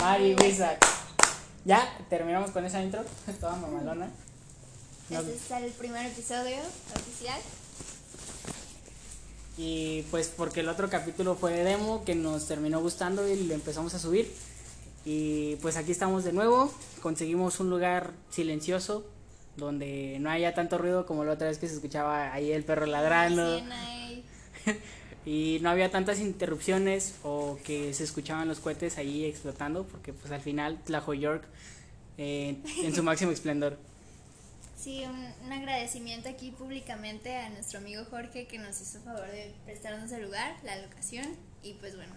Mari Wizard. Ya, terminamos con esa intro, toda mamalona. Este es el primer episodio oficial. Y pues porque el otro capítulo fue de demo que nos terminó gustando y lo empezamos a subir. Y pues aquí estamos de nuevo, conseguimos un lugar silencioso donde no haya tanto ruido como la otra vez que se escuchaba ahí el perro ladrando y- no había tantas interrupciones o que se escuchaban los cohetes ahí explotando porque pues al final Tlajoyork eh, en su máximo esplendor. Sí, un, un agradecimiento aquí públicamente a nuestro amigo Jorge que nos hizo favor de prestarnos el lugar, la locación y pues bueno.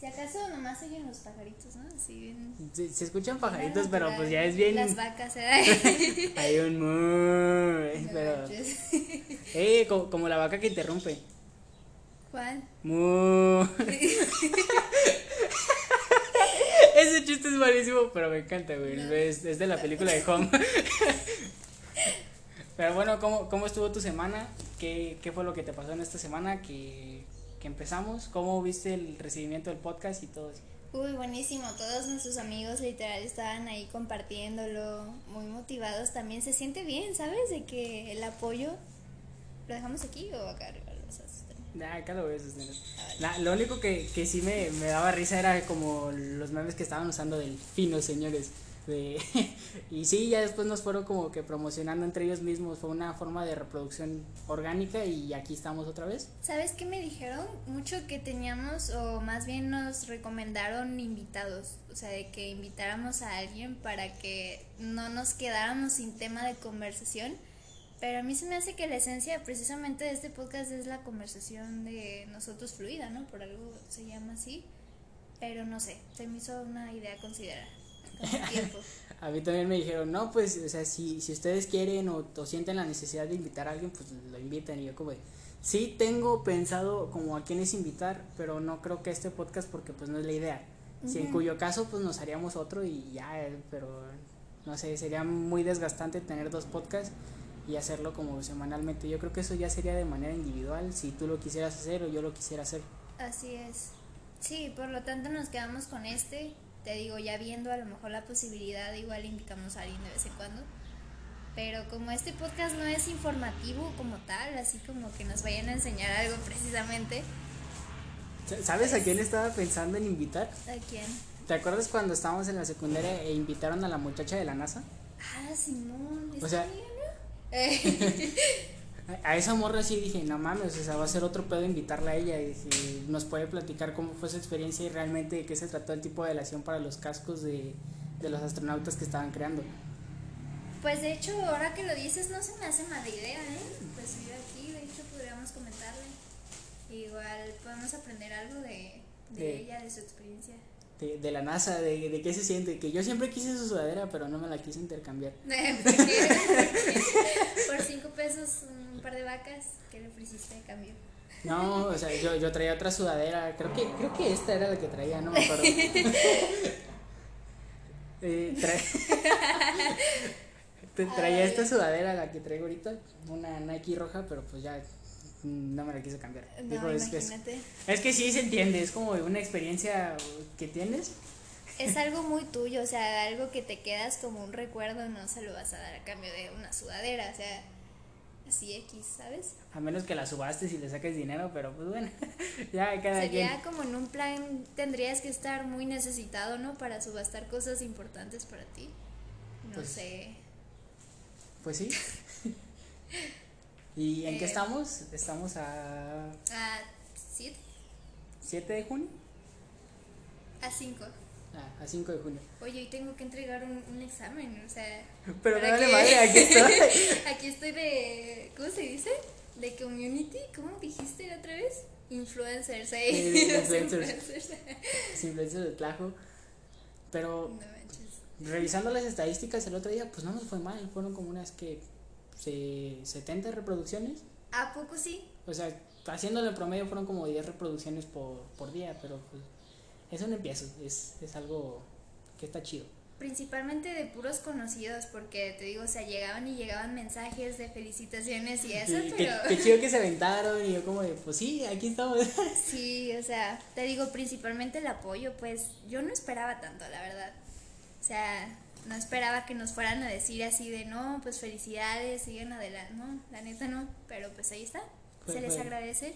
Si acaso nomás oyen los pajaritos, ¿no? Así bien. Se, se escuchan pajaritos, pero pues ya es bien... Las vacas, ¿eh? Hay un mu, No pero... Eh, como, como la vaca que interrumpe. ¿Cuál? Mu. Ese chiste es malísimo, pero me encanta, güey. No. Es, es de la película de Home. pero bueno, ¿cómo, ¿cómo estuvo tu semana? ¿Qué, ¿Qué fue lo que te pasó en esta semana que, que empezamos? ¿Cómo viste el recibimiento del podcast y todo eso? Uy, buenísimo. Todos nuestros amigos literal estaban ahí compartiéndolo, muy motivados también. Se siente bien, ¿sabes? De que el apoyo. ¿Lo dejamos aquí o acá arriba? Lo vas a sostener? Nah, acá lo sostener. Nah, lo único que, que sí me, me daba risa era como los memes que estaban usando del fino, señores. Y sí, ya después nos fueron como que promocionando entre ellos mismos. Fue una forma de reproducción orgánica y aquí estamos otra vez. ¿Sabes qué me dijeron? Mucho que teníamos, o más bien nos recomendaron invitados. O sea, de que invitáramos a alguien para que no nos quedáramos sin tema de conversación. Pero a mí se me hace que la esencia precisamente de este podcast es la conversación de nosotros fluida, ¿no? Por algo se llama así. Pero no sé, se me hizo una idea a considerar con tiempo. A mí también me dijeron, no, pues, o sea, si, si ustedes quieren o, o sienten la necesidad de invitar a alguien, pues lo inviten. Y yo como sí tengo pensado como a quiénes invitar, pero no creo que este podcast porque pues no es la idea. Si en cuyo caso pues nos haríamos otro y ya, eh, pero no sé, sería muy desgastante tener dos podcasts y hacerlo como semanalmente. Yo creo que eso ya sería de manera individual, si tú lo quisieras hacer o yo lo quisiera hacer. Así es. Sí, por lo tanto nos quedamos con este. Te digo, ya viendo a lo mejor la posibilidad, igual invitamos a alguien de vez en cuando. Pero como este podcast no es informativo como tal, así como que nos vayan a enseñar algo precisamente. Sa- ¿Sabes a quién estaba pensando en invitar? ¿A quién? ¿Te acuerdas cuando estábamos en la secundaria e invitaron a la muchacha de la NASA? Ah, Simón. O sea- A- esa morra sí dije, no mames, o sea, va a ser otro pedo invitarla a ella y si nos puede platicar cómo fue su experiencia y realmente de qué se trató el tipo de relación para los cascos de, de los astronautas que estaban creando. Pues de hecho, ahora que lo dices, no se me hace mala idea, ¿eh? Pues ir aquí, de hecho, podríamos comentarle. Igual podemos aprender algo de, de De- ella, de su experiencia. De, de la NASA, de, de qué se siente, que yo siempre quise su sudadera, pero no me la quise intercambiar. Porque por cinco pesos un par de vacas, ¿qué le ofreciste de cambio? No, o sea, yo, yo traía otra sudadera, creo que, creo que esta era la que traía, no me acuerdo. Eh, tra- traía esta sudadera, la que traigo ahorita, una Nike roja, pero pues ya no me la quise cambiar. No, es, que es, es que sí se entiende, es como una experiencia que tienes. Es algo muy tuyo, o sea, algo que te quedas como un recuerdo, no se lo vas a dar a cambio de una sudadera, o sea, así X, ¿sabes? A menos que la subastes y le saques dinero, pero pues bueno, ya cada Sería quien. como en un plan, tendrías que estar muy necesitado, ¿no? Para subastar cosas importantes para ti. No Pues, sé. Pues sí. ¿Y en qué Eh. estamos? Estamos a A 7, 7 de junio. a 5. Ah, a 5 de junio. Oye, hoy tengo que entregar un, un examen, o sea. Pero ¿para dale qué? madre, aquí estoy. Aquí estoy de. ¿Cómo se dice? De community. ¿Cómo dijiste la otra vez? Influencers, ¿eh? Sí, influencers. influencers. De Tlajo. Pero No manches. revisando las estadísticas el otro día, pues no nos fue mal. Fueron como unas que. Se- 70 reproducciones. ¿A poco sí? O sea, haciéndolo en promedio fueron como 10 reproducciones por, por día. Pero pues es un empiezo. Es, es algo que está chido. principalmente de puros conocidos, porque te digo, o sea, llegaban y llegaban mensajes de felicitaciones y eso, Sí, pero... Qué, qué chido que se aventaron y yo como de, pues sí, aquí estamos. Sí, o sea, te digo, principalmente el apoyo, pues yo no esperaba tanto, la verdad. O sea, no esperaba que nos fueran a decir así de, no, pues felicidades, sigan adelante, no, la neta no, pero pues ahí está, Fue- se les fue- agradece.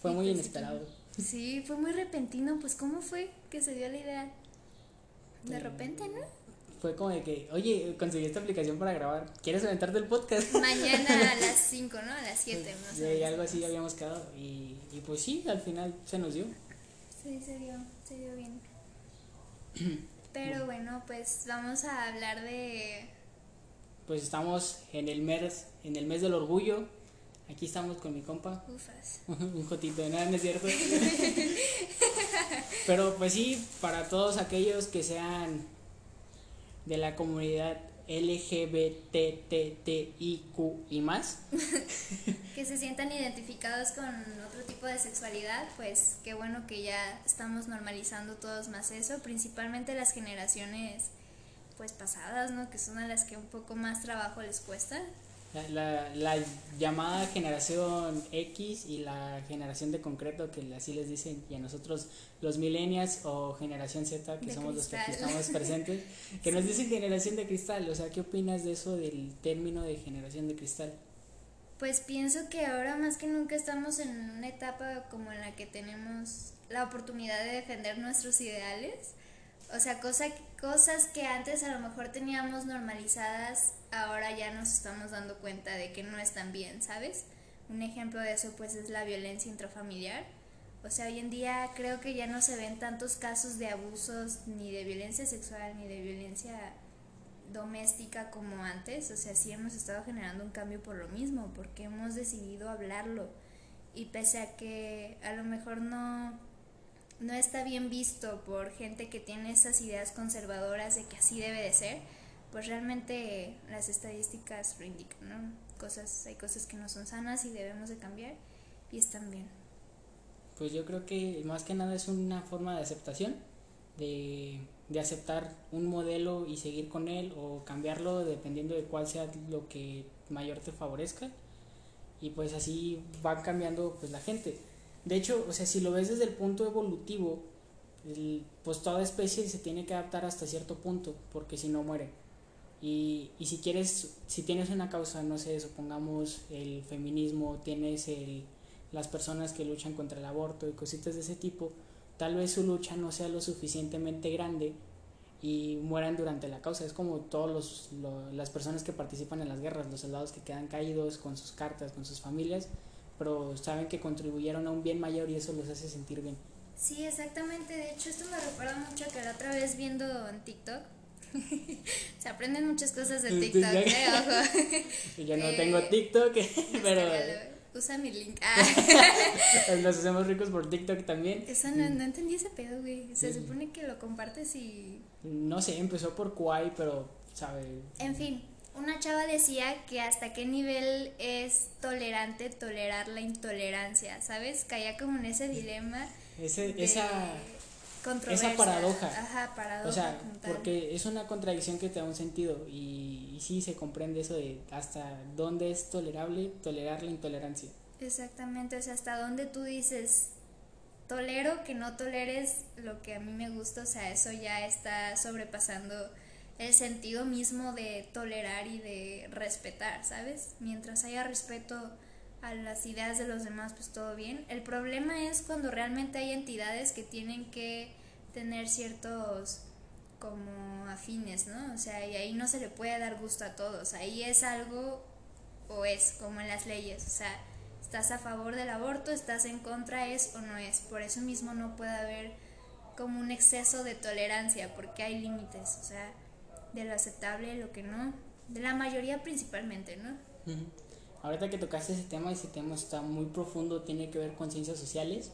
Fue Y muy pues, inesperado. Sí, fue muy repentino, pues ¿cómo fue que se dio la idea? De repente, ¿no? Fue como de que, oye, conseguí esta aplicación para grabar. ¿Quieres aventarte el podcast? Mañana a las 5, ¿no? A las 7 más o Y menos. algo así habíamos quedado. Y, y pues sí, al final se nos dio. Sí, se dio, se dio bien. Pero bueno, pues vamos a hablar de... Pues estamos en el mes, en el mes del orgullo. Aquí estamos con mi compa. Ufas. Un jotito de nada, no es cierto. Pero pues sí, para todos aquellos que sean de la comunidad LGBTTIQ y más, que se sientan identificados con otro tipo de sexualidad, pues qué bueno que ya estamos normalizando todos más eso, principalmente las generaciones pues pasadas, ¿no? Que son a las que un poco más trabajo les cuesta. La, la, la llamada generación X y la generación de concreto, que así les dicen, y a nosotros los millennials o generación Z, que De somos los que aquí estamos presentes, que nos dicen generación de cristal. O sea, ¿qué opinas de eso del término de generación de cristal? Pues pienso que ahora más que nunca estamos en una etapa como en la que tenemos la oportunidad de defender nuestros ideales. O sea, cosa, cosas que antes a lo mejor teníamos normalizadas, ahora ya nos estamos dando cuenta de que no están bien, ¿sabes? Un ejemplo de eso pues es la violencia intrafamiliar. O sea, hoy en día creo que ya no se ven tantos casos de abusos ni de violencia sexual ni de violencia doméstica como antes, o sea, sí hemos estado generando un cambio por lo mismo, porque hemos decidido hablarlo y pese a que a lo mejor no no está bien visto por gente que tiene esas ideas conservadoras de que así debe de ser, pues realmente las estadísticas lo indican, ¿no? Cosas, hay cosas que no son sanas y debemos de cambiar y están bien. Pues yo creo que más que nada es una forma de aceptación, de, de aceptar un modelo y seguir con él o cambiarlo dependiendo de cuál sea lo que mayor te favorezca. Y pues así va cambiando pues la gente. De hecho, o sea, si lo ves desde el punto evolutivo, el- pues toda especie se tiene que adaptar hasta cierto punto, porque si no muere. Y, y si quieres, si tienes una causa, no sé, supongamos el feminismo, tienes el, las personas que luchan contra el aborto y cositas de ese tipo, tal vez su lucha no sea lo suficientemente grande y mueran durante la causa. Es como todos los, lo- las personas que participan en las guerras, los soldados que quedan caídos con sus cartas, con sus familias, pero saben que contribuyeron a un bien mayor y eso los hace sentir bien. Sí, exactamente. De hecho, esto me recuerda mucho a que la otra vez viendo en TikTok. Se aprenden muchas cosas de TikTok, ¿eh? Ojo. Y yo no Eh, tengo TikTok, pero. Usa mi link. Ah, nos hacemos ricos por TikTok también. eso no, no entendí ese pedo, güey. Se Sí. supone que lo compartes y. No sé, empezó por Kuai, pero, ¿sabe? En fin, una chava decía que hasta qué nivel es tolerante tolerar la intolerancia, ¿sabes? Caía como en ese dilema. Ese, de esa, controversia. esa paradoja. Ajá, paradoja. o sea, porque es una contradicción que te da un sentido y, y sí se comprende eso de hasta dónde es tolerable tolerar la intolerancia. Exactamente, o sea, hasta dónde tú dices, tolero que no toleres lo que a mí me gusta, o sea, eso ya está sobrepasando el sentido mismo de tolerar y de respetar, ¿sabes? Mientras haya respeto a las ideas de los demás, pues todo bien. El problema es cuando realmente hay entidades que tienen que tener ciertos como afines, ¿no? O sea, y ahí no se le puede dar gusto a todos, ahí es algo o es, como en las leyes, o sea, estás a favor del aborto, estás en contra, es o no es. Por eso mismo no puede haber como un exceso de tolerancia, porque hay límites, o sea, de lo aceptable, lo que no, de la mayoría principalmente, ¿no? Ujú. Ahorita que tocaste ese tema, ese tema está muy profundo, tiene que ver con ciencias sociales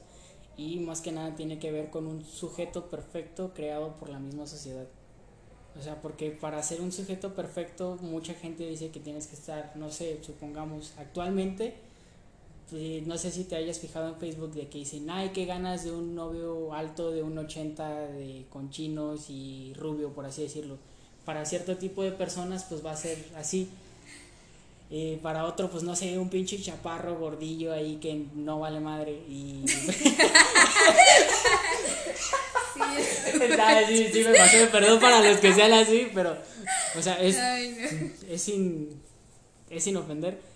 y más que nada tiene que ver con un sujeto perfecto creado por la misma sociedad. O sea, porque para ser un sujeto perfecto, mucha gente dice que tienes que estar, no sé, supongamos, actualmente, no sé si te hayas fijado en Facebook de que dicen, ay, qué ganas de un novio alto de un 80 de, con chinos y rubio, por así decirlo. Para cierto tipo de personas, pues va a ser así. Eh, para otro, pues no sé, un pinche chaparro gordillo ahí que no vale madre. Y. sí, sí, me pasó, perdón para los que sean así, pero. O sea, es. Es sin. Es sin ofender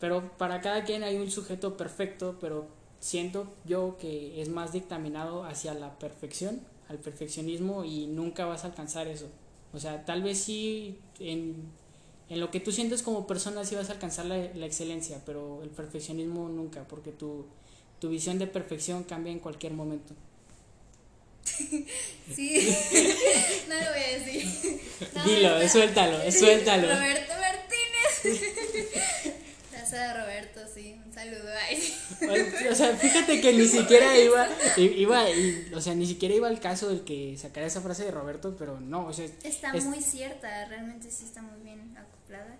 pero para cada quien hay un sujeto perfecto, pero siento yo que es más dictaminado hacia la perfección, al perfeccionismo y nunca vas a alcanzar eso. O sea, tal vez sí en, en lo que tú sientes como persona sí vas a alcanzar la, la excelencia, pero el perfeccionismo nunca, porque tu, tu visión de perfección cambia en cualquier momento. Sí, no lo voy a decir. Dilo, suéltalo, suéltalo. Roberto Martínez. de Roberto, sí, un saludo ahí. O sea, fíjate que ni siquiera iba, iba, o sea, ni siquiera iba al caso del que sacara esa frase de Roberto, pero no, o sea. Está muy cierta, realmente sí está muy bien acoplada.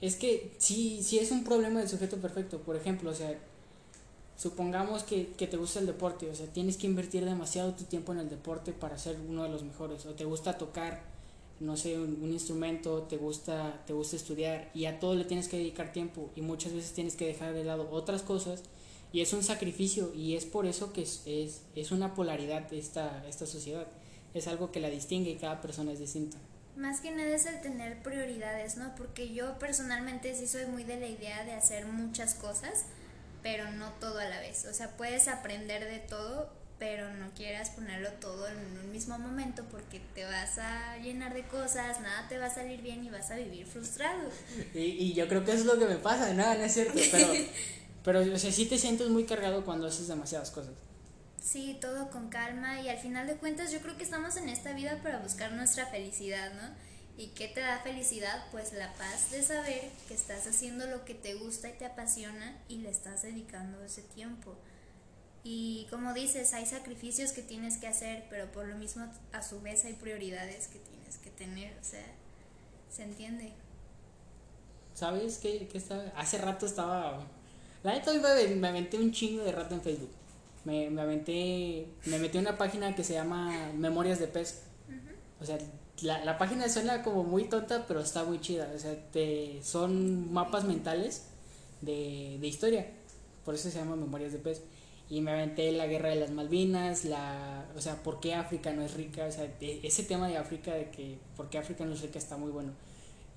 Es que sí, sí es un problema del sujeto perfecto, por ejemplo, o sea, supongamos que, que te gusta el deporte, o sea, tienes que invertir demasiado tu tiempo en el deporte para ser uno de los mejores, o te gusta tocar no sé, un, instrumento, te gusta, te gusta estudiar y a todo le tienes que dedicar tiempo y muchas veces tienes que dejar de lado otras cosas y es un sacrificio y es por eso que es, es, es una polaridad esta, esta sociedad, es algo que la distingue y cada persona es distinta. Más que nada es el tener prioridades, ¿no? Porque yo personalmente sí soy muy de la idea de hacer muchas cosas, pero no todo a la vez. O sea, puedes aprender de todo, pero no quieras ponerlo todo en un mismo momento porque te vas a llenar de cosas, nada te va a salir bien y vas a vivir frustrado. Y, y yo creo que eso es lo que me pasa, nada, no, es cierto, pero, pero o sea, sí te sientes muy cargado cuando haces demasiadas cosas. Sí, todo con calma y al final de cuentas yo creo que estamos en esta vida para buscar nuestra felicidad, ¿no? ¿Y qué te da felicidad? Pues la paz de saber que estás haciendo lo que te gusta y te apasiona y le estás dedicando ese tiempo. Y como dices, hay sacrificios que tienes que hacer, pero por lo mismo a su vez hay prioridades que tienes que tener, o sea, se entiende. ¿Sabes qué? estaba? Hace rato estaba... La neta me, me aventé un chingo de rato en Facebook. Me, me aventé... Me metí en una página que se llama Memorias de Pez. O sea, la, la, página suena como muy tonta, pero está muy chida. O sea, te, son mapas mentales de, de historia. Por eso se llama Memorias de Pez y me aventé la guerra de las Malvinas, la, o sea, por qué África no es rica, o sea, ese tema de África, de que por qué África no es rica está muy bueno.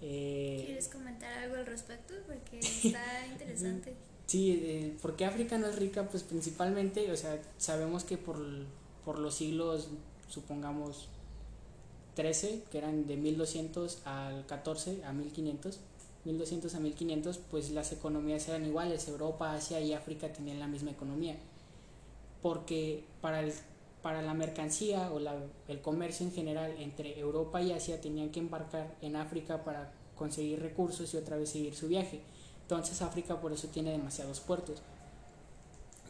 Eh, ¿Quieres comentar algo al respecto? Porque está interesante. sí, eh, ¿por qué África no es rica? Pues principalmente, o sea, sabemos que por, por los siglos, supongamos, 13, que eran de 1200 al 14 a 1500, 1200 a 1500, pues las economías eran iguales, Europa, Asia y África tenían la misma economía porque para, el, para la mercancía o la, el comercio en general entre Europa y Asia tenían que embarcar en África para conseguir recursos y otra vez seguir su viaje. Entonces África por eso tiene demasiados puertos.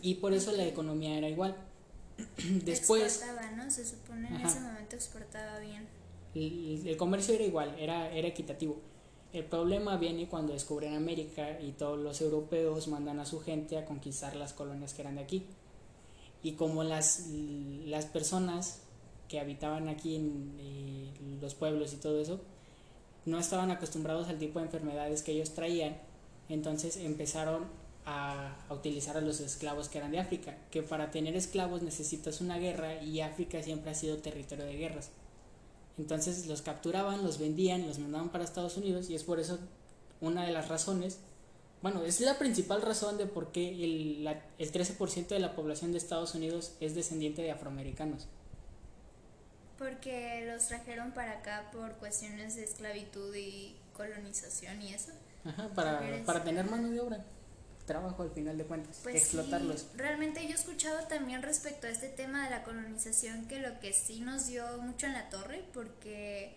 Y por eso la economía era igual. Después... Exportaba, ¿no? Se supone en ese momento exportaba bien. El, el, comercio era igual, era, era equitativo. El problema viene cuando descubren América y todos los europeos mandan a su gente a conquistar las colonias que eran de aquí y como las, las personas que habitaban aquí en eh, los pueblos y todo eso no estaban acostumbrados al tipo de enfermedades que ellos traían, entonces empezaron a, a, utilizar a los esclavos que eran de África, que para tener esclavos necesitas una guerra y África siempre ha sido territorio de guerras. Entonces los capturaban, los vendían, los mandaban para Estados Unidos y es por eso una de las razones bueno, es la principal razón de por qué el, el 13% de la población de Estados Unidos es descendiente de afroamericanos. Porque los trajeron para acá por cuestiones de esclavitud y colonización y eso. Ajá, para, para tener mano de obra, trabajo al final de cuentas, pues explotarlos. realmente yo he escuchado también respecto a este tema de la colonización que lo que sí nos dio mucho en la torre, porque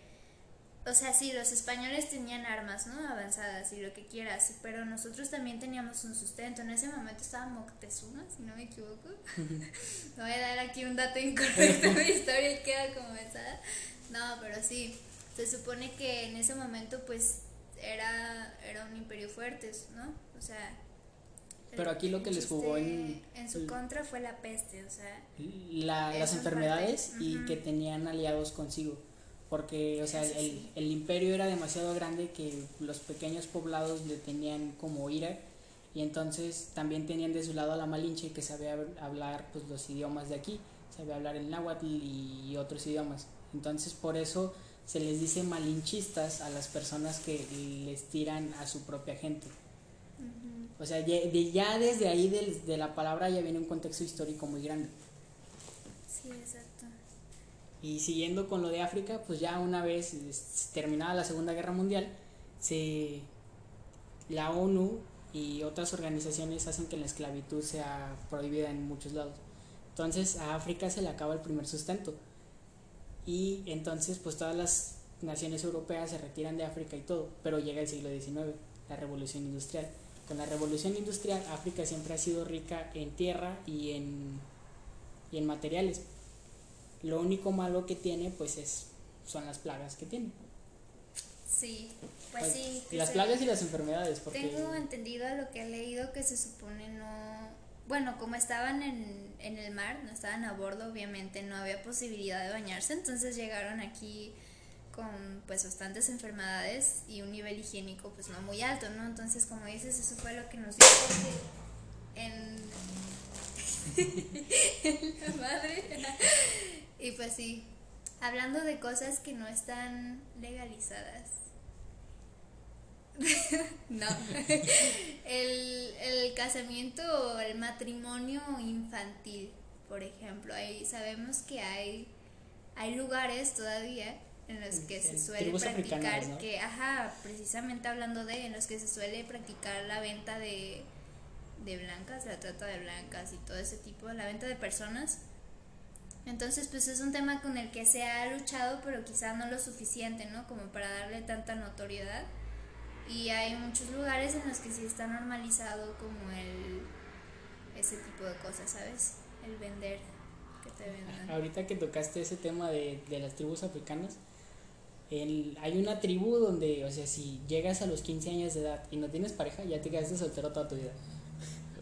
o sea, sí, los españoles tenían armas, ¿no? Avanzadas y lo que quieras, pero nosotros también teníamos un sustento. En ese momento estaba Moctezuma, si no me equivoco. no voy a dar aquí un dato incorrecto mi historia y queda como esa. No, pero sí, se supone que en ese momento pues era, era un imperio fuerte, ¿no? O sea... pero aquí lo que les jugó en... En su contra fue la peste, o sea... las enfermedades y que tenían aliados consigo. Porque, o sea, el, el, imperio era demasiado grande que los pequeños poblados le tenían como ira y entonces también tenían de su lado a la Malinche que sabía hablar pues los idiomas de aquí, sabía hablar el náhuatl y otros idiomas. Entonces por eso se les dice malinchistas a las personas que les tiran a su propia gente. O sea, ya, desde ahí de, la palabra ya viene un contexto histórico muy grande. Sí, exacto. Y siguiendo con lo de África, pues ya una vez terminada la Segunda Guerra Mundial, se, la ONU y otras organizaciones hacen que la esclavitud sea prohibida en muchos lados. Entonces a África se le acaba el primer sustento. Y entonces pues todas las naciones europeas se retiran de África y todo, pero llega el siglo XIX, la revolución industrial. Con la revolución industrial África siempre ha sido rica en tierra y en, y en materiales. Lo único malo que tiene pues es, son las plagas que tiene. Sí, pues, pues sí. Las plagas y las enfermedades. Porque... Tengo entendido a lo que he leído que se supone no... Bueno, como estaban en, en el mar, no estaban a bordo, obviamente no había posibilidad de bañarse, entonces llegaron aquí con pues bastantes enfermedades y un nivel higiénico pues no muy alto, ¿no? Entonces, como dices, eso fue lo que nos dijo en, en la madre. Y pues sí, hablando de cosas que no están legalizadas. no. el, el casamiento o el matrimonio infantil, por ejemplo. Ahí sabemos que hay, hay lugares todavía en los que se suele practicar que ajá precisamente hablando de en los que se suele practicar la venta de de blancas la trata de blancas y todo ese tipo la venta de personas entonces pues es un tema con el que se ha luchado pero quizá no lo suficiente no como para darle tanta notoriedad. Y hay muchos lugares en los que sí está normalizado como el ese tipo de cosas sabes el vender que te vendan. Ahorita que tocaste ese tema de, de las tribus africanas hay una tribu donde, o sea, si llegas a los 15 años de edad y no tienes pareja, ya te quedaste soltero toda tu vida.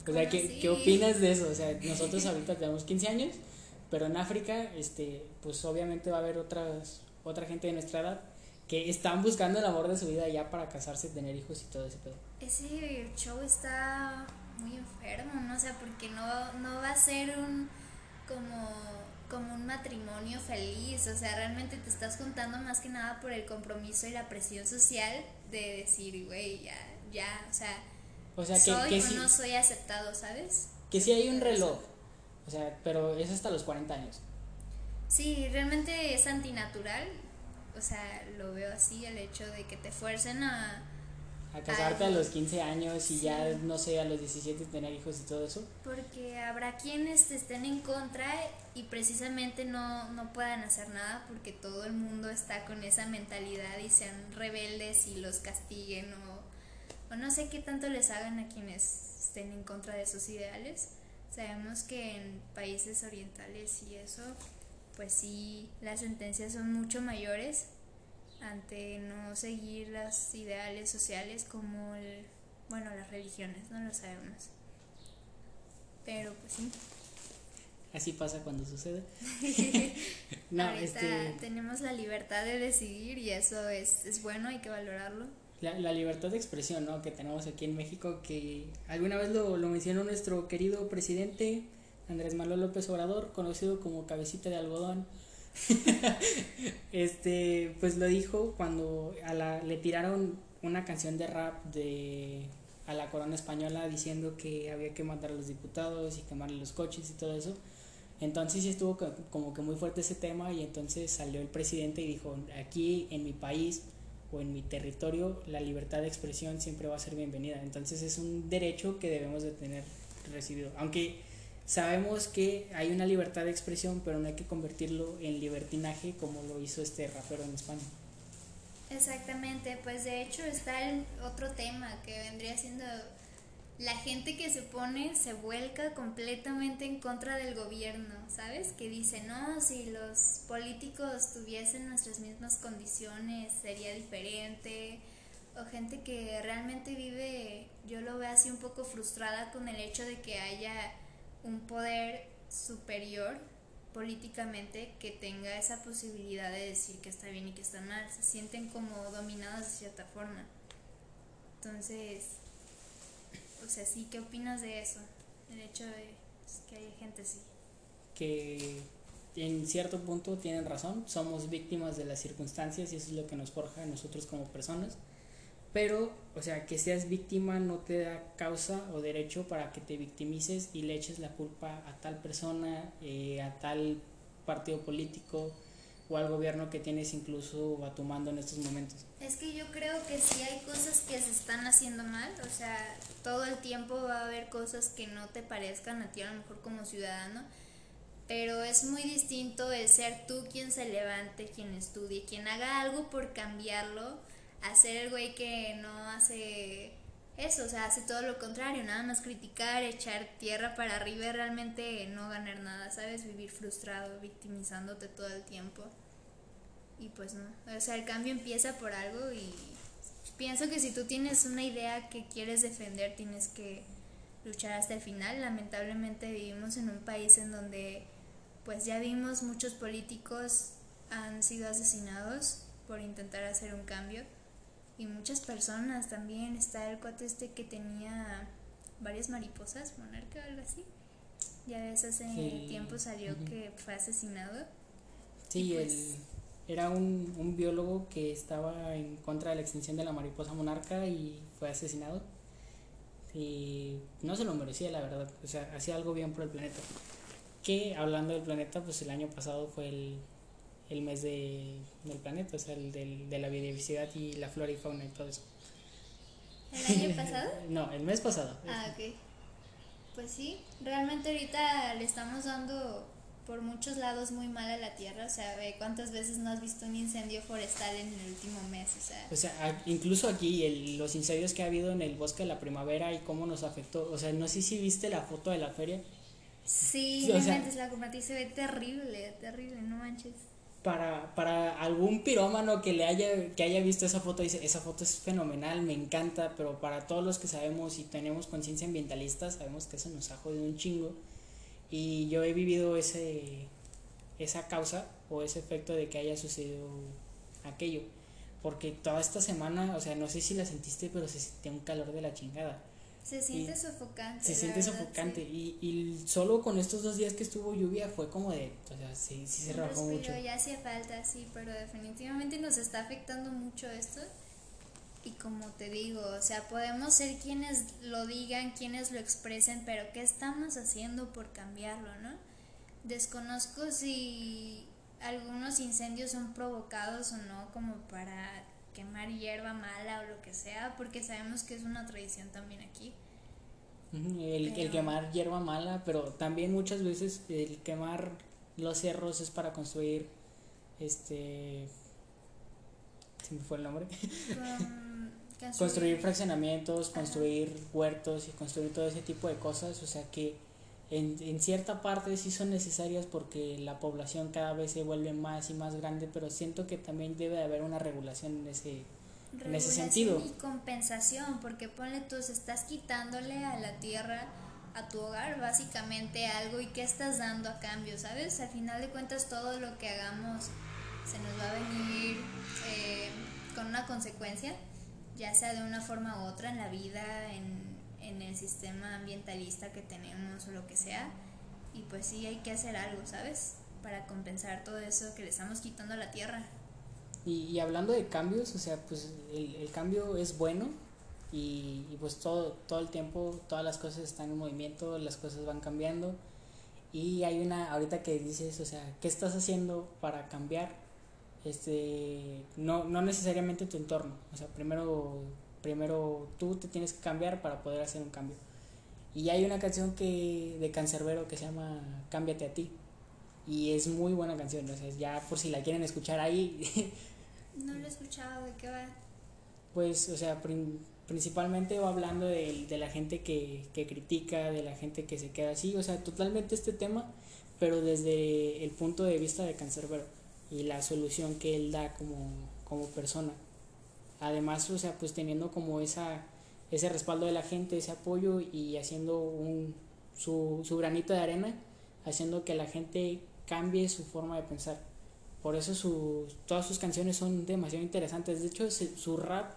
O sea, ¿qué, ¿qué, opinas de eso? O sea, nosotros ahorita tenemos 15 años, pero en África, este, pues obviamente va a haber otras, otra gente de nuestra edad que están buscando el amor de su vida ya para casarse, tener hijos y todo ese pedo. Ese show está muy enfermo, ¿no? O sea, porque no, no va a ser un como como un matrimonio feliz, o sea, realmente te estás juntando más que nada por el compromiso y la presión social de decir, güey, ya, ya, o sea, o sea que, soy o no soy aceptado, ¿sabes? Que sí hay un reloj, o sea, pero es hasta los 40 años. Sí, realmente es antinatural, o sea, lo veo así, el hecho de que te fuercen a a casarte a los 15 años y ya, no sé, a los 17 tener hijos y todo eso. Porque habrá quienes estén en contra y precisamente no, no puedan hacer nada porque todo el mundo está con esa mentalidad y sean rebeldes y los castiguen o, o no sé qué tanto les hagan a quienes estén en contra de esos ideales. Sabemos que en países orientales y eso, pues sí, las sentencias son mucho mayores ante no seguir los ideales sociales como el, bueno, las religiones, no lo sabemos. Pero pues sí. Así pasa cuando sucede. no, Ahorita este... tenemos la libertad de decidir y eso es, es bueno, hay que valorarlo. La, libertad de expresión ¿no? que tenemos aquí en México, que alguna vez lo, lo mencionó nuestro querido presidente Andrés Manuel López Obrador, conocido como cabecita de algodón. este, pues lo dijo cuando a la, le tiraron una canción de rap de a la corona española diciendo que había que matar a los diputados y quemarle los coches y todo eso. Entonces sí estuvo como que muy fuerte ese tema y entonces salió el presidente y dijo, aquí en mi país o en mi territorio la libertad de expresión siempre va a ser bienvenida. Entonces es un derecho que debemos de tener recibido. Aunque sabemos que hay una libertad de expresión, pero no hay que convertirlo en libertinaje como lo hizo este rapero en España. Exactamente, pues de hecho está el otro tema que vendría siendo la gente que se pone, se vuelca completamente en contra del gobierno, ¿sabes? Que dice, no, si los políticos tuviesen nuestras mismas condiciones sería diferente, o gente que realmente vive yo lo veo así un poco frustrada con el hecho de que haya un poder superior políticamente que tenga esa posibilidad de decir que está bien y que está mal. Se sienten como dominados de cierta forma. Entonces, o sea, sí, ¿qué opinas de eso? El hecho de que haya gente así. Que en cierto punto tienen razón, somos víctimas de las circunstancias y eso es lo que nos forja a nosotros como personas. Pero, o sea, que seas víctima no te da causa o derecho para que te victimices y le eches la culpa a tal persona, eh, a tal partido político o al gobierno que tienes incluso a tu mando en estos momentos. Es que yo creo que sí hay cosas que se están haciendo mal, o sea, todo el tiempo va a haber cosas que no te parezcan a ti a lo mejor como ciudadano, pero es muy distinto el ser tú quien se levante, quien estudie, quien haga algo por cambiarlo hacer el güey que no hace eso, o sea, hace todo lo contrario, nada más criticar, echar tierra para arriba y realmente no ganar nada, ¿sabes? Vivir frustrado, victimizándote todo el tiempo. Y pues no, o sea, el cambio empieza por algo y pienso que si tú tienes una idea que quieres defender, tienes que luchar hasta el final. Lamentablemente vivimos en un país en donde pues ya vimos muchos políticos han sido asesinados por intentar hacer un cambio y muchas personas también. Está el cuate este que tenía varias mariposas, monarca o algo así. Ya ves, hace tiempo salió que fue asesinado. Sí, pues era un, un, biólogo que estaba en contra de la extinción de la mariposa monarca y fue asesinado. Y no se lo merecía, la verdad. O sea, hacía algo bien por el planeta. Que hablando del planeta, pues el año pasado fue el, el mes de, del planeta, o sea, el del, de la biodiversidad y la flora y fauna y todo eso. ¿El año pasado? no, el mes pasado. Ah, ok. Pues sí, realmente ahorita le estamos dando por muchos lados muy mal a la tierra, o sea, ve cuántas veces no has visto un incendio forestal en el último mes, o sea. O sea, incluso aquí el, los incendios que ha habido en el bosque de la primavera y cómo nos afectó, o sea, no sé si viste la foto de la feria. Sí, o la compartí, se ve terrible, terrible, no manches para, para algún pirómano que le haya, que haya visto esa foto, dice, esa foto es fenomenal, me encanta, pero para todos los que sabemos y tenemos conciencia ambientalista, sabemos que eso nos ha jodido un chingo. Y yo he vivido ese, esa causa o ese efecto de que haya sucedido aquello. Porque toda esta semana, o sea, no sé si la sentiste, pero se sentía un calor de la chingada. Se siente sofocante. Se siente sofocante. Y, y solo con estos dos días que estuvo lluvia fue como de. O sea, sí, sí se rajó mucho. Ya hacía falta, sí, pero definitivamente nos está afectando mucho esto. Y como te digo, o sea, podemos ser quienes lo digan, quienes lo expresen, pero ¿qué estamos haciendo por cambiarlo, no? Desconozco si algunos incendios son provocados o no, como para quemar hierba mala o lo que sea, porque sabemos que es una tradición también aquí. El, el quemar hierba mala, pero también muchas veces el quemar los cerros es para construir este se me fue el nombre construir, fraccionamientos construir huertos y construir todo ese tipo de cosas o sea que en, en, cierta parte sí son necesarias porque la población cada vez se vuelve más y más grande, pero siento que también debe de haber una regulación en ese, en ese sentido. Y compensación, porque ponle tú, estás quitándole a la tierra, a tu hogar, básicamente algo y qué estás dando a cambio, ¿sabes? Al final de cuentas todo lo que hagamos se nos va a venir eh, con una consecuencia, ya sea de una forma u otra en la vida, en en el sistema ambientalista que tenemos o lo que sea. Y pues sí hay que hacer algo, ¿sabes? Para compensar todo eso que le estamos quitando a la tierra. Y, hablando de cambios, o sea, pues el, el cambio es bueno y, y, pues todo, todo el tiempo, todas las cosas están en movimiento, las cosas van cambiando. Y hay una, ahorita que dices, o sea, ¿qué estás haciendo para cambiar? Este, no, no necesariamente tu entorno, o sea, primero primero tú te tienes que cambiar para poder hacer un cambio. Y hay una canción que de Cancerbero que se llama Cámbiate a ti. Y es muy buena canción, o sea, ya por si la quieren escuchar ahí. no lo he escuchado, ¿de qué va? Pues, o sea, principalmente va hablando de, de la gente que, que, critica, de la gente que se queda así, o sea, totalmente este tema, pero desde el punto de vista de Cancerbero y la solución que él da como, como persona además, o sea, pues teniendo como esa, ese respaldo de la gente, ese apoyo y haciendo un, su, su granito de arena, haciendo que la gente cambie su forma de pensar. Por eso su, todas sus canciones son demasiado interesantes. De hecho, su rap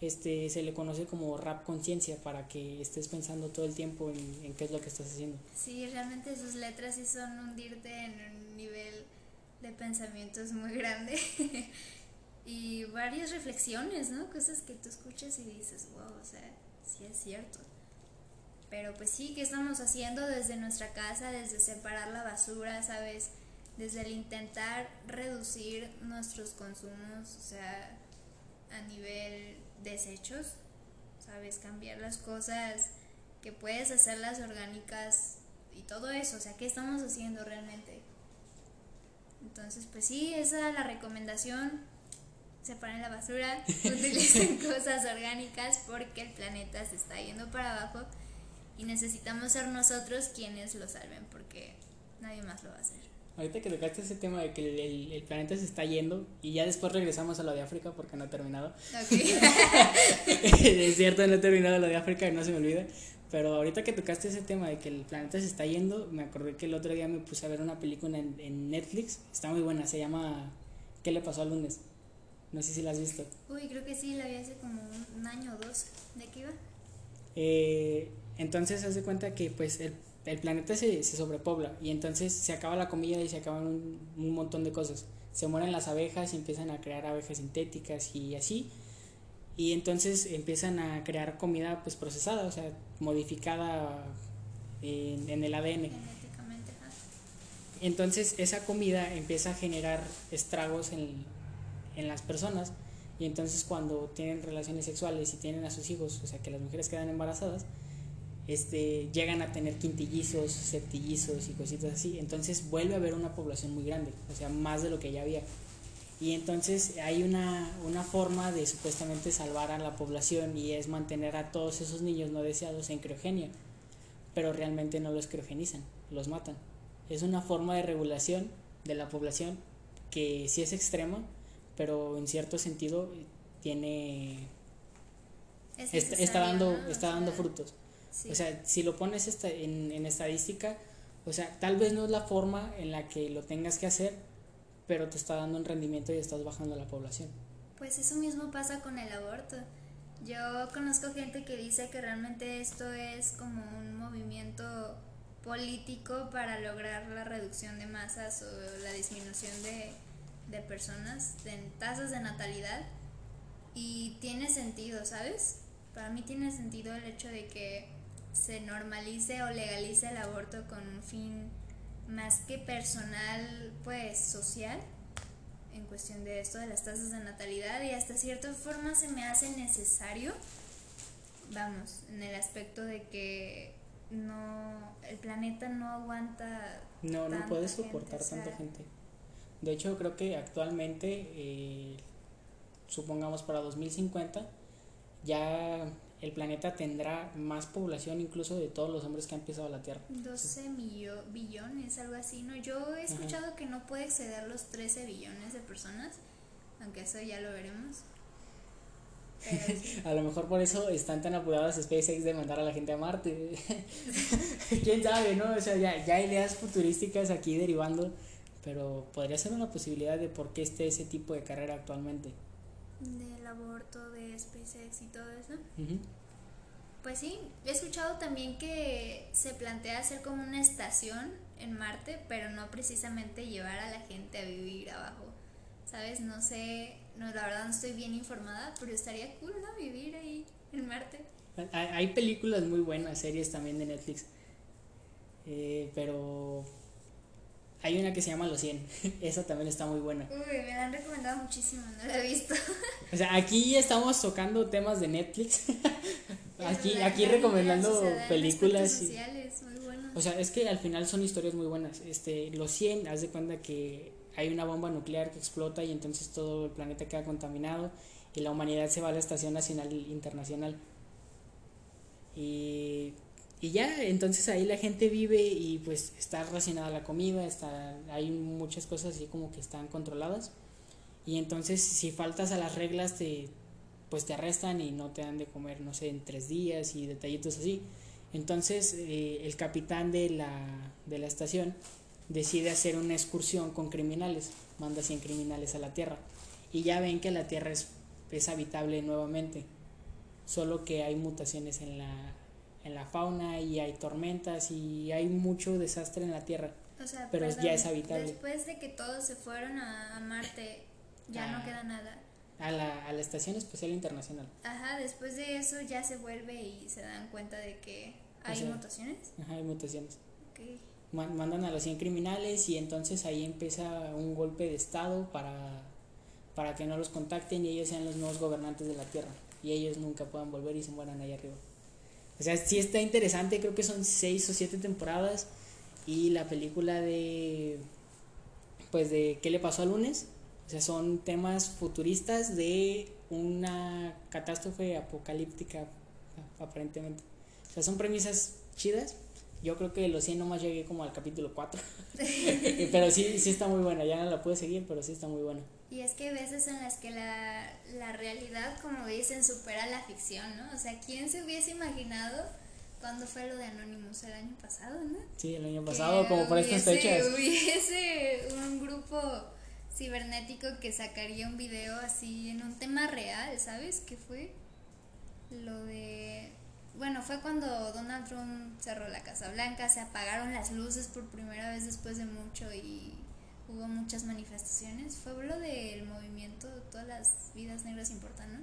este, se le conoce como rap conciencia para que estés pensando todo el tiempo en, en, qué es lo que estás haciendo. Sí, realmente sus letras sí son hundirte en un nivel de pensamientos muy grande. y varias reflexiones, ¿no? Cosas que tú escuchas y dices, wow, o sea, sí es cierto. Pero pues sí, ¿qué estamos haciendo desde nuestra casa? Desde separar la basura, ¿sabes? Desde el intentar reducir nuestros consumos, o sea, a nivel desechos, ¿sabes? Cambiar las cosas, que puedes hacerlas orgánicas y todo eso, o sea, ¿qué estamos haciendo realmente? Entonces, pues sí, esa es la recomendación. Separen la basura, utilicen cosas orgánicas porque el planeta se está yendo para abajo y necesitamos ser nosotros quienes lo salven porque nadie más lo va a hacer. Ahorita que tocaste ese tema de que el, el, planeta se está yendo y ya después regresamos a lo de África porque no he terminado. Okay. es cierto, no he terminado lo de África, no se me olvida. Pero ahorita que tocaste ese tema de que el planeta se está yendo, me acordé que el otro día me puse a ver una película en, en Netflix. Está muy buena, se llama ¿Qué le pasó al lunes? No sé si la has visto. Uy, creo que sí, la vi hace como un año o dos. ¿De qué iba? Eh, entonces, haz de cuenta que pues el el planeta se, se, sobrepobla y entonces se acaba la comida y se acaban un, un, montón de cosas. Se mueren las abejas y empiezan a crear abejas sintéticas y así. Y entonces empiezan a crear comida pues procesada, o sea, modificada en, en el ADN. Entonces esa comida empieza a generar estragos en, en las personas y entonces cuando tienen relaciones sexuales y tienen a sus hijos, o sea que las mujeres quedan embarazadas, este, llegan a tener quintillizos, septillizos y cositas así. Entonces vuelve a haber una población muy grande, o sea, más de lo que ya había. Y entonces hay una, una forma de supuestamente salvar a la población y es mantener a todos esos niños no deseados en criogenia, pero realmente no los criogenizan, los matan. Es una forma de regulación de la población que sí es extrema, pero en cierto sentido tiene... está, dando, está dando frutos. O sea, si lo pones en, en estadística, o sea, tal vez no es la forma en la que lo tengas que hacer, pero te está dando un rendimiento y estás bajando la población. Pues eso mismo pasa con el aborto. Yo conozco gente que dice que realmente esto es como un movimiento político para lograr la reducción de masas o la disminución de, de personas en tasas de natalidad. Y tiene sentido, ¿sabes? Para mí tiene sentido el hecho de que se normalice o legalice el aborto con un fin más que personal, pues social, en cuestión de esto de las tasas de natalidad y hasta cierta forma se me hace necesario, vamos, en el aspecto de que no, el planeta no aguanta. No, no puede soportar tanta gente. De hecho, creo que actualmente, eh, supongamos para 2050, ya el planeta tendrá más población incluso de todos los hombres que han pisado la Tierra. 12 billones, algo así, ¿no? Yo he escuchado que no puede exceder los 13 billones de personas, aunque eso ya lo veremos. a lo mejor por eso están tan apuradas SpaceX de mandar a la gente a Marte. Quién sabe, ¿no? O sea, ya, ya hay ideas futurísticas aquí derivando, pero podría ser una posibilidad de por qué esté ese tipo de carrera actualmente del aborto de SpaceX y todo eso. Pues sí, he escuchado también que se plantea hacer como una estación en Marte, pero no precisamente llevar a la gente a vivir abajo. ¿Sabes? No sé, no, la verdad no estoy bien informada, pero estaría cool, ¿no? Vivir ahí en Marte. Hay películas muy buenas, series también de Netflix. Eh, pero hay una que se llama Los 100. Esa también está muy buena. Uy, me la han recomendado muchísimo, no la he visto. O sea, aquí estamos tocando temas de Netflix. aquí aquí recomendando películas. Muy. O sea, es que al final son historias muy buenas. Este, Los 100, haz de cuenta que hay una bomba nuclear que explota y entonces todo el planeta queda contaminado y la humanidad se va a la Estación Nacional Internacional. Y y ya, entonces ahí la gente vive y pues está racionada la comida, está, hay muchas cosas así como que están controladas. Y entonces si faltas a las reglas te, pues te arrestan y no te dan de comer, no sé, en tres días y detallitos así. Entonces eh, el capitán de la, de la estación decide hacer una excursión con criminales, manda 100 criminales a la Tierra y ya ven que la Tierra es, es habitable nuevamente, solo que hay mutaciones en la, en la fauna y hay tormentas y hay mucho desastre en la Tierra. O sea, pero perdón, ya es habitable. Después de que todos se fueron a, a Marte, ya no Ah. queda nada. A la, a la Estación Espacial Internacional. Ajá, después de eso ya se vuelve y se dan cuenta de que O hay sea, mutaciones. Ajá, hay mutaciones. Mandan a los 100 criminales y entonces ahí empieza un golpe de estado para, para que no los contacten y ellos sean los nuevos gobernantes de la Tierra y ellos nunca puedan volver y se mueran allá arriba. O sea, sí está interesante, creo que son 6 o 7 temporadas y la película de pues de qué le pasó al lunes, o sea, son temas futuristas de una catástrofe apocalíptica aparentemente. O sea, son premisas chidas. Yo creo que los 100 nomás llegué como al capítulo 4. pero sí, sí está muy buena. Ya no la pude seguir, pero sí está muy buena. Y es que hay veces en las que la, la realidad, como dicen, supera la ficción, ¿no? O sea, ¿quién se hubiese imaginado cuando fue lo de Anonymous el año pasado, no? Sí, el año pasado, Que como por estas fechas. Hubiese un grupo cibernético que sacaría un video así en un tema real, ¿sabes? ¿Qué fue? Lo de... Bueno, fue cuando Donald Trump cerró la Casa Blanca, se apagaron las luces por primera vez después de mucho y hubo muchas manifestaciones. Fue lo del movimiento Todas las vidas negras importan, ¿no?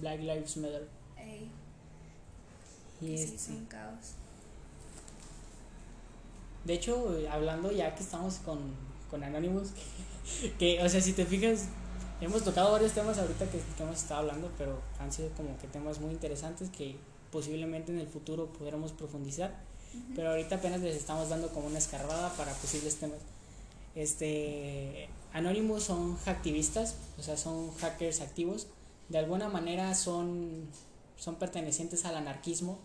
Black Lives Matter. Ey, Y este- hizo un caos. De hecho, hablando ya que estamos con, con Anonymous, que, que, o sea, si te fijas, hemos tocado varios temas ahorita que, que hemos estado hablando, pero han sido como que temas muy interesantes que posiblemente en el futuro podremos profundizar. Pero ahorita apenas les estamos dando como una escarbada para posibles temas. Este, Anonymous son hacktivistas, o sea, son hackers activos. De alguna manera son, son pertenecientes al anarquismo,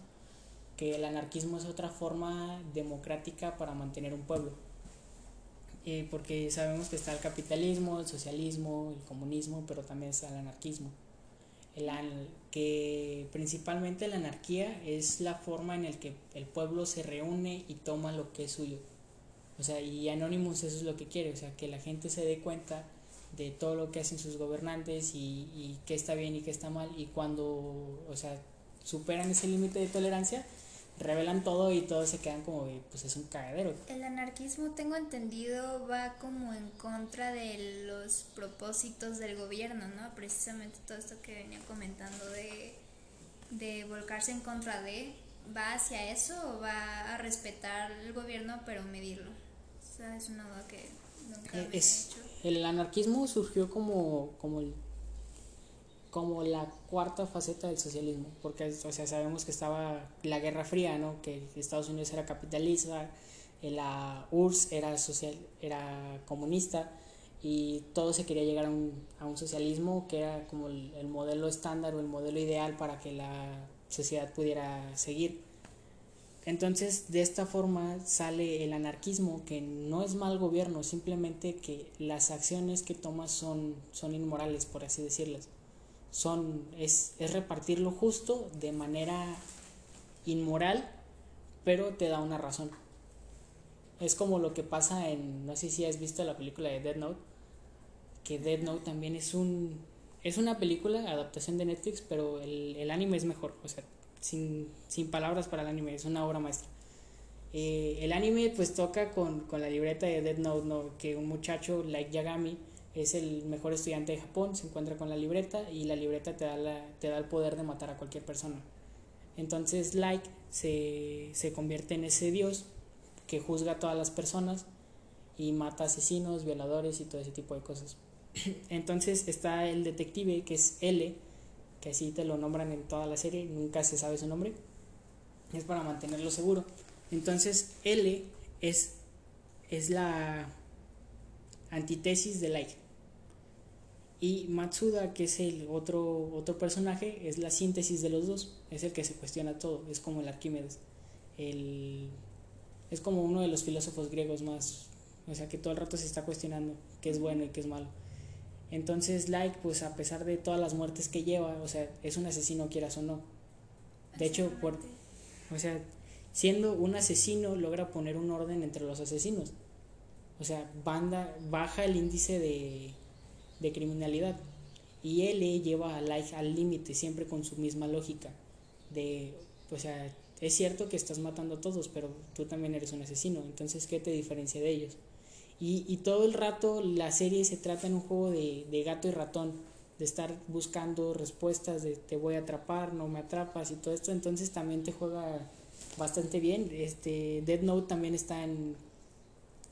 que el anarquismo es otra forma democrática para mantener un pueblo. Eh, porque sabemos que está el capitalismo, el socialismo, el comunismo, pero también está el anarquismo. El an- que principalmente la anarquía es la forma en la que el pueblo se reúne y toma lo que es suyo. O sea, y Anonymous eso es lo que quiere, o sea, que la gente se dé cuenta de todo lo que hacen sus gobernantes y, y qué está bien y qué está mal. Y cuando, o sea, superan ese límite de tolerancia, revelan todo y todos se quedan como pues es un cagadero. El anarquismo, tengo entendido, va como en contra de los propósitos del gobierno, ¿no? Precisamente todo esto que venía comentando de, de volcarse en contra de, ¿va hacia eso o va a respetar el gobierno pero medirlo? O sea, es una duda que nunca me Eh, he es, hecho. el anarquismo surgió como, como, el- como la cuarta faceta del socialismo, porque o sea, sabemos que estaba la Guerra Fría, ¿no? que Estados Unidos era capitalista, eh, la URSS era, social, era comunista y todo se quería llegar a un, a un socialismo que era como el, el modelo estándar o el modelo ideal para que la sociedad pudiera seguir. Entonces, de esta forma sale el anarquismo, que no es mal gobierno, simplemente que las acciones que tomas son, son inmorales, por así decirlas. Son, es, es repartir lo justo de manera inmoral, pero te da una razón. Es como lo que pasa en, no sé si has visto la película de Dead Note, que Dead Note también es un, es una película, adaptación de Netflix, pero el, el anime es mejor, o sea, sin, sin palabras para el anime, es una obra maestra. Eh, el anime pues toca con, con la libreta de Dead Note, ¿no? que un muchacho, Light Yagami, es el mejor estudiante de Japón, se encuentra con la libreta y la libreta te da, la, te da el poder de matar a cualquier persona. Entonces Light se, se convierte en ese dios que juzga a todas las personas y mata asesinos, violadores y todo ese tipo de cosas. Entonces está el detective que es L, que te lo nombran en toda la serie, nunca se sabe su nombre, es para mantenerlo seguro. Entonces L es, es la antítesis de Light. Y Matsuda, que es el otro, otro personaje, es la síntesis de los dos, es el que se cuestiona todo, es como el Arquímedes. El, es como uno de los filósofos griegos más, o sea, que todo el rato se está cuestionando qué es bueno y qué es malo. Entonces, Like, pues a pesar de todas las muertes que lleva, o sea, es un asesino, quieras o no. De hecho, por, o sea, siendo un asesino, logra poner un orden entre los asesinos. O sea, banda, baja el índice de, de criminalidad. Y él le lleva a Like al límite, siempre con su misma lógica. De, o sea, es cierto que estás matando a todos, pero tú también eres un asesino. Entonces, ¿qué te diferencia de ellos? Y, y todo el rato la serie se trata en un juego de, de gato y ratón, de estar buscando respuestas de te voy a atrapar, no me atrapas y todo esto, entonces también te juega bastante bien. Este Dead Note también está en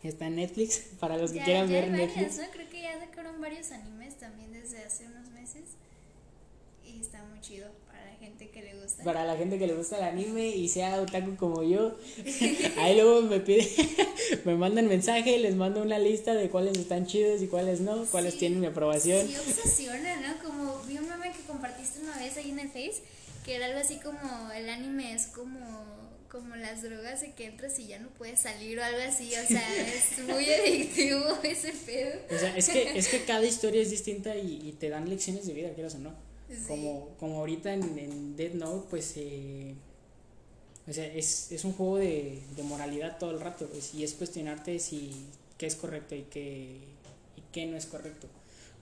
está en Netflix para los que quieran ver Netflix. Creo que ya sacaron varios animes también desde hace unos meses y está muy chido gente que le gusta. Para la gente que le gusta el anime y sea otaku como yo. Ahí luego me pide, me mandan mensaje, les mando una lista de cuáles están chidos y cuáles no, cuáles tienen mi aprobación. Sí, obsesiona, ¿no? Como vi un meme que compartiste una vez ahí en el Face, que era algo así como el anime es como como las drogas de que entras y ya no puedes salir o algo así, o sea, es muy adictivo ese pedo. O sea, es que, es que cada historia es distinta y, y te dan lecciones de vida, quieras o no. Como, como ahorita en, en Dead Note, pues eh, o sea, es, es, un juego de, de, moralidad todo el rato, pues, y es cuestionarte si qué es correcto y qué, y qué no es correcto.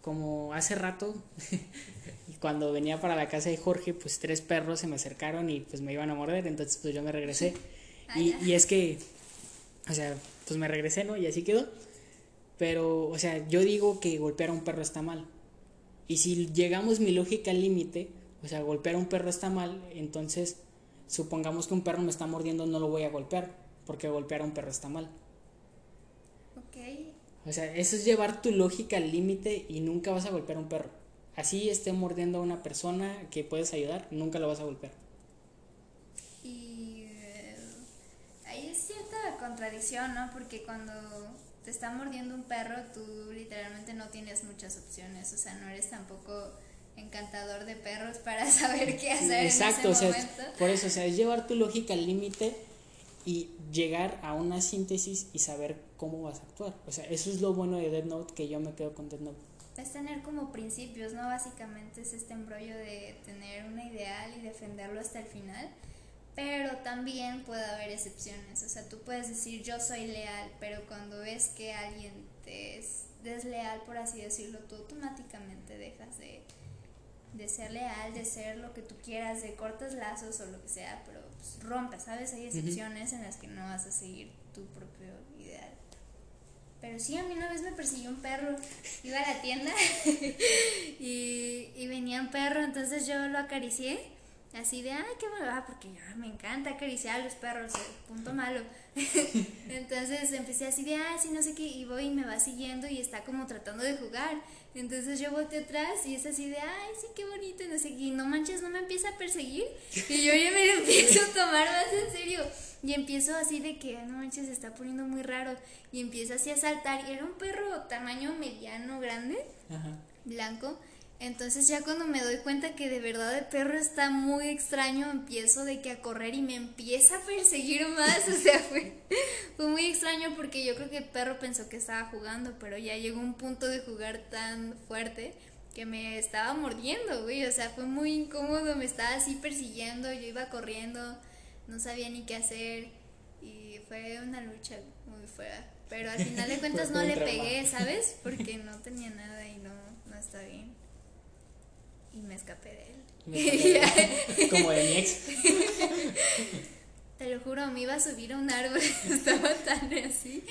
Como hace rato, cuando venía para la casa de Jorge, pues tres perros se me acercaron y pues me iban a morder, entonces pues yo me regresé. Y, y es que, o sea, pues me regresé, ¿no? Y así quedó. Pero, o sea, yo digo que golpear a un perro está mal. Y si llegamos mi lógica al límite, o sea, golpear a un perro está mal, entonces supongamos que un perro me está mordiendo, no lo voy a golpear, porque golpear a un perro está mal. Ok. O sea, eso es llevar tu lógica al límite y nunca vas a golpear a un perro. Así esté mordiendo a una persona que puedes ayudar, nunca lo vas a golpear. Y eh, hay cierta contradicción, ¿no? Porque cuando te está mordiendo un perro, tú literalmente no tienes muchas opciones, o sea, no eres tampoco encantador de perros para saber qué hacer Exacto, en ese o sea, por eso, o sea, es llevar tu lógica al límite y llegar a una síntesis y saber cómo vas a actuar. O sea, eso es lo bueno de Dead Note que yo me quedo con Dead Note. Es tener como principios, ¿no? Básicamente es este embrollo de tener una ideal y defenderlo hasta el final pero también puede haber excepciones. O sea, tú puedes decir yo soy leal, pero cuando ves que alguien te es desleal, por así decirlo, tú automáticamente dejas de, de ser leal, de ser lo que tú quieras, de cortas lazos o lo que sea, pero pues, rompes, ¿sabes? Hay excepciones en las que no vas a seguir tu propio ideal. Pero sí, a mí una vez me persiguió un perro. Iba a la tienda y, y venía un perro, entonces yo lo acaricié Así de, ay, qué bueno, ah, porque ya me encanta acariciar a los perros, punto malo. Entonces empecé así de, ay, sí, no sé qué, y voy y me va siguiendo y está como tratando de jugar. Entonces yo volteo atrás y es así de, ay, sí, qué bonito, y no sé qué, y no manches, no me empieza a perseguir. Y yo ya me lo empiezo a tomar más en serio. Y empiezo así de que, no manches, se está poniendo muy raro. Y empiezo así a saltar. Y era un perro tamaño mediano, grande, blanco. Entonces ya cuando me doy cuenta que de verdad el perro está muy extraño, empiezo de que a correr y me empieza a perseguir más. O sea, fue, fue muy extraño porque yo creo que el perro pensó que estaba jugando, pero ya llegó un punto de jugar tan fuerte que me estaba mordiendo, güey. O sea, fue muy incómodo, me estaba así persiguiendo, yo iba corriendo, no sabía ni qué hacer y fue una lucha muy fea. Pero al final de cuentas no le pegué, ¿sabes? Porque no tenía nada y no, no está bien y me escapé de él. Como de mi ex. Te lo juro, me iba a subir a un árbol, estaba tan así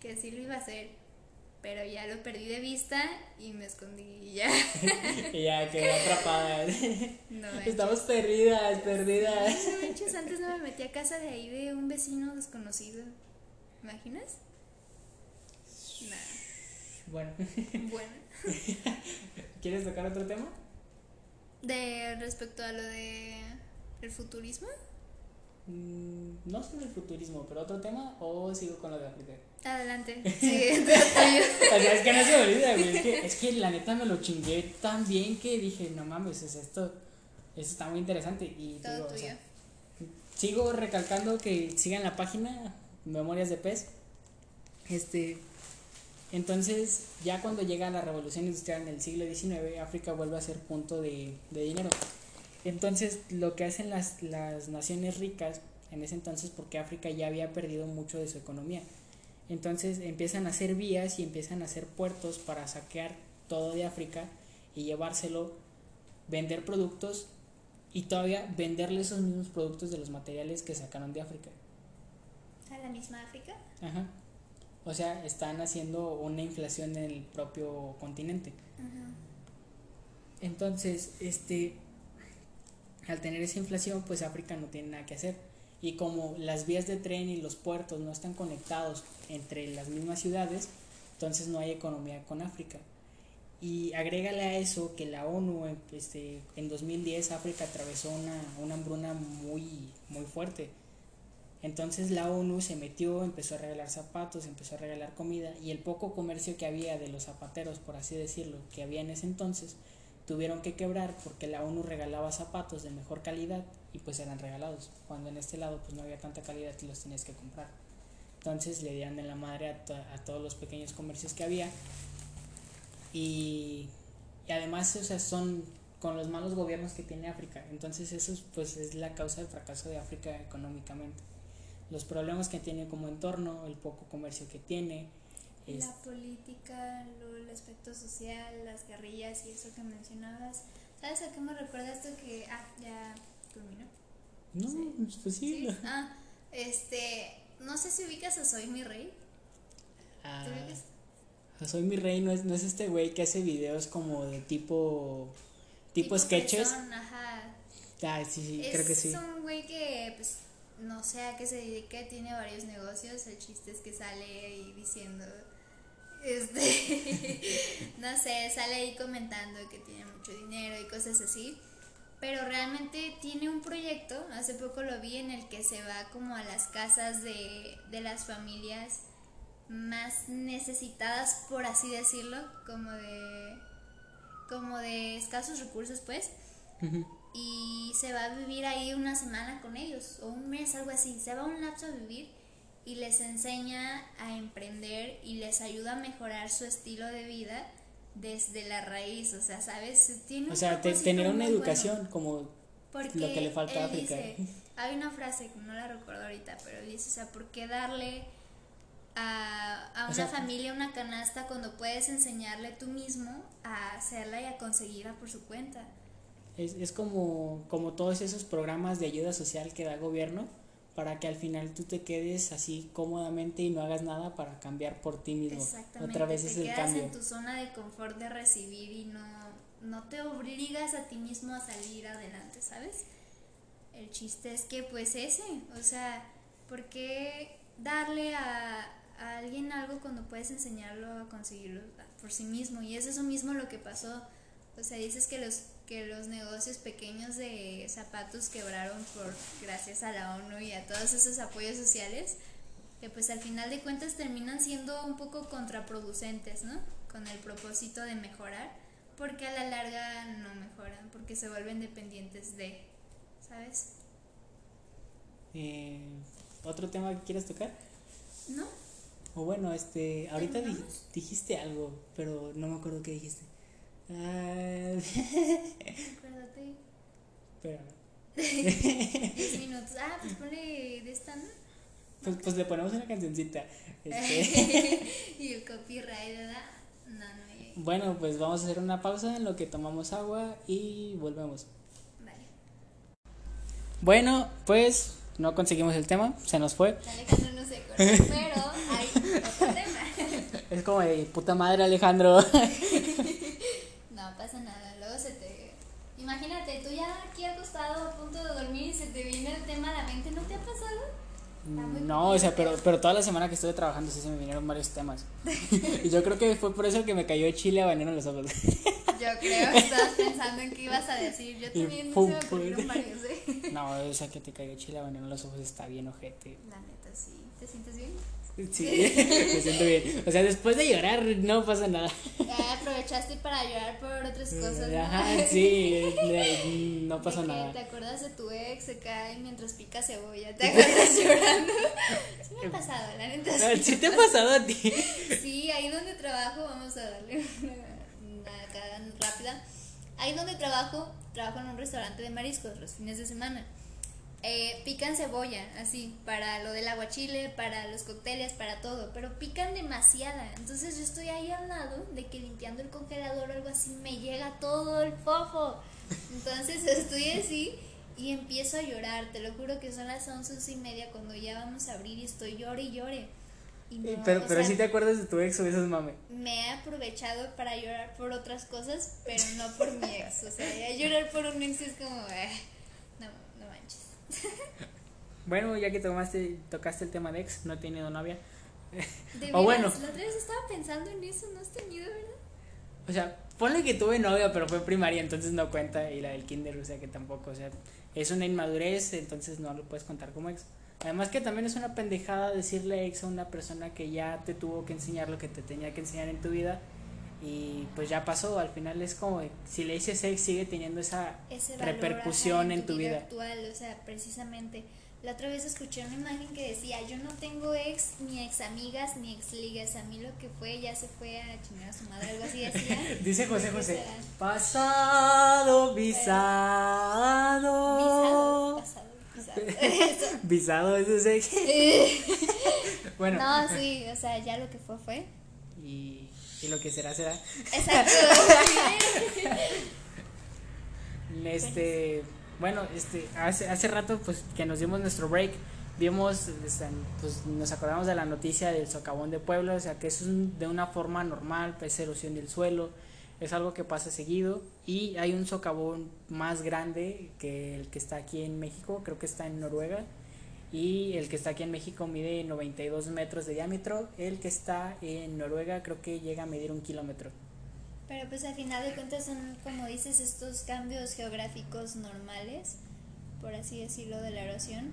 que sí lo iba a hacer. Pero ya lo perdí de vista y me escondí y ya. y ya quedé atrapada. No, Estamos perdidas, perdidas. No, antes no me metí a casa de ahí de un vecino desconocido. ¿Imaginas? Nada. Bueno. Bueno. ¿Quieres tocar otro tema? De respecto a lo de el futurismo. Mm, no sé el futurismo, pero otro tema o sigo con lo de África. Adelante. Sí, o sea, es que no se me olvida, güey. Es que, es que la neta me lo chingué tan bien que dije, no mames, es esto, esto está muy interesante. Y Todo tuyo. sigo recalcando que sigan la página Memorias de Pez. Este, Entonces, ya cuando llega la revolución industrial en el siglo XIX, África vuelve a ser punto de, de dinero. Entonces, lo que hacen las, las naciones ricas en ese entonces, porque África ya había perdido mucho de su economía, entonces empiezan a hacer vías y empiezan a hacer puertos para saquear todo de África y llevárselo, vender productos y todavía venderle esos mismos productos de los materiales que sacaron de África. ¿A la misma África? Ajá. O sea, están haciendo una inflación en el propio continente. Ajá. Entonces, este, al tener esa inflación, pues África no tiene nada que hacer. Y como las vías de tren y los puertos no están conectados entre las mismas ciudades, entonces no hay economía con África. Y agrégale a eso que la ONU, este, en 2010 África atravesó una, una hambruna muy, muy fuerte. Entonces la ONU se metió, empezó a regalar zapatos, empezó a regalar comida y el poco comercio que había de los zapateros, por así decirlo, que había en ese entonces, tuvieron que quebrar porque la ONU regalaba zapatos de mejor calidad y pues eran regalados, cuando en este lado pues no había tanta calidad y los tenías que comprar. Entonces le dieron en la madre a, a todos los pequeños comercios que había y, y además o sea, son con los malos gobiernos que tiene África. Entonces eso pues es la causa del fracaso de África económicamente. Los problemas que tiene como entorno, el poco comercio que tiene. Es... La política, lo, el aspecto social, las guerrillas y eso que mencionabas. ¿Sabes a qué me recuerda esto que... Ah, ya terminó. No, sí. pues sí. sí. Ah, este... No sé si ubicas a Soy Mi Rey. Ah, ¿Te ubicas? Soy mi rey, no es, no es este güey que hace videos como de tipo. tipo, tipo sketches. Person, ajá. Ah, sí, sí, es creo que sí. Es un güey que, pues, no sé a qué se dedica, tiene varios negocios. El chiste es que sale ahí diciendo. Este. no sé, sale ahí comentando que tiene mucho dinero y cosas así. Pero realmente tiene un proyecto, hace poco lo vi, en el que se va como a las casas de, de las familias más necesitadas, por así decirlo, como de como de escasos recursos, pues. Y se va a vivir ahí una semana con ellos, o un mes, algo así. Se va un lapso a vivir y les enseña a emprender y les ayuda a mejorar su estilo de vida desde la raíz. O sea, ¿sabes? Tiene o sea, te, tener una educación bueno. como Porque lo que le falta a África. Dice, hay una frase que no la recuerdo ahorita, pero dice, o sea, ¿por qué darle a, a una o sea, familia una canasta cuando puedes enseñarle tú mismo a hacerla y a conseguirla por su cuenta. Es, es como, como todos esos programas de ayuda social que da el gobierno para que al final tú te quedes así cómodamente y no hagas nada para cambiar por ti mismo. Exactamente. Otra vez te es el quedas cambio. en tu zona de confort de recibir y no, no te obligas a ti mismo a salir adelante, ¿sabes? El chiste es que pues ese, o sea, ¿por qué darle a, a alguien algo cuando puedes enseñarlo a conseguirlo por sí mismo y es eso mismo lo que pasó o sea dices que los que los negocios pequeños de zapatos quebraron por gracias a la ONU y a todos esos apoyos sociales que pues al final de cuentas terminan siendo un poco contraproducentes no con el propósito de mejorar porque a la larga no mejoran porque se vuelven dependientes de sabes eh, otro tema que quieras tocar no o bueno, este, ahorita di, dijiste algo, pero no me acuerdo qué dijiste. Ah, Acuérdate. Pero. 10 minutos. Ah, pues ponle de esta, ¿no? Pues, pues le ponemos una cancioncita. Este. y el copyright, ¿verdad? No, no. hay. Bueno, pues vamos a hacer una pausa en lo que tomamos agua y volvemos. Vale. Bueno, pues no conseguimos el tema, se nos fue. Alejandro no se acordó, pero hay otro tema. Es como de puta madre, Alejandro. No pasa nada, luego se te. Imagínate, tú ya aquí acostado a punto de dormir y se te viene el tema a la mente, ¿no te ha pasado? No, o sea, pero, pero toda la semana que estuve trabajando sí se me vinieron varios temas. y yo creo que fue por eso que me cayó chile habanero en los ojos. Yo creo que estabas pensando en qué ibas a decir. Yo también pum, se me ocurrieron pum. varios, ¿eh? No, o sea, que te cayó chile habanero en los ojos está bien ojete. La neta, sí. ¿Te sientes bien? Sí, me siento bien. O sea, después de llorar no pasa nada. Aprovechaste para llorar por otras cosas. ¿no? Ajá, sí, no pasó nada. Te acuerdas de tu ex acá mientras pica cebolla, te acuerdas llorando. Sí me ha pasado, la neta. Sí te ha pasado a ti. Sí, ahí donde trabajo, vamos a darle una cara rápida. Ahí donde trabajo, trabajo en un restaurante de mariscos los fines de semana. Eh, pican cebolla, así, para lo del aguachile, para los cócteles, para todo, pero pican demasiada. Entonces yo estoy ahí al lado de que limpiando el congelador o algo así me llega todo el fofo. Entonces estoy así y empiezo a llorar. Te lo juro que son las once, once y media cuando ya vamos a abrir y estoy llore y llore. Y no, pero pero si te acuerdas de tu ex o esas mame. me he aprovechado para llorar por otras cosas, pero no por mi ex. O sea, ya llorar por un ex es como, eh. Bueno, ya que tomaste, tocaste el tema de ex, no he tenido novia. De O bueno. la otra vez estaba pensando en eso, no has tenido, ¿verdad? O sea, ponle que tuve novia, pero fue primaria, entonces no cuenta. Y la del kinder, o sea, que tampoco. O sea, es una inmadurez, entonces no lo puedes contar como ex. Además que también es una pendejada decirle ex a una persona que ya te tuvo que enseñar lo que te tenía que enseñar en tu vida. Y pues ya pasó, al final es como, si le dices ex, sigue teniendo esa Ese repercusión en tu vida. actual, o sea, precisamente. La otra vez escuché una imagen que decía, yo no tengo ex, ni ex amigas, ni ex ligas, a mí lo que fue ya se fue a chingar a su madre, algo así decía. Dice José ¿Qué José, será? pasado, Visado, visado. pasado, visado. Visado, eso es ex. Bueno, No, sí, o sea, ya lo que fue fue. Y, y lo que será, será. Exacto. Este, bueno, este, hace, hace rato pues que nos dimos nuestro break, vimos, este, pues nos acordamos de la noticia del socavón de Puebla, o sea que es un- de una forma normal, pues erosión del suelo, es algo que pasa seguido y hay un socavón más grande que el que está aquí en México, creo que está en Noruega y el que está aquí en México mide 92 metros de diámetro, el que está en Noruega creo que llega a medir un kilómetro. Pero pues al final de cuentas son, como dices, estos cambios geográficos normales, por así decirlo, de la erosión.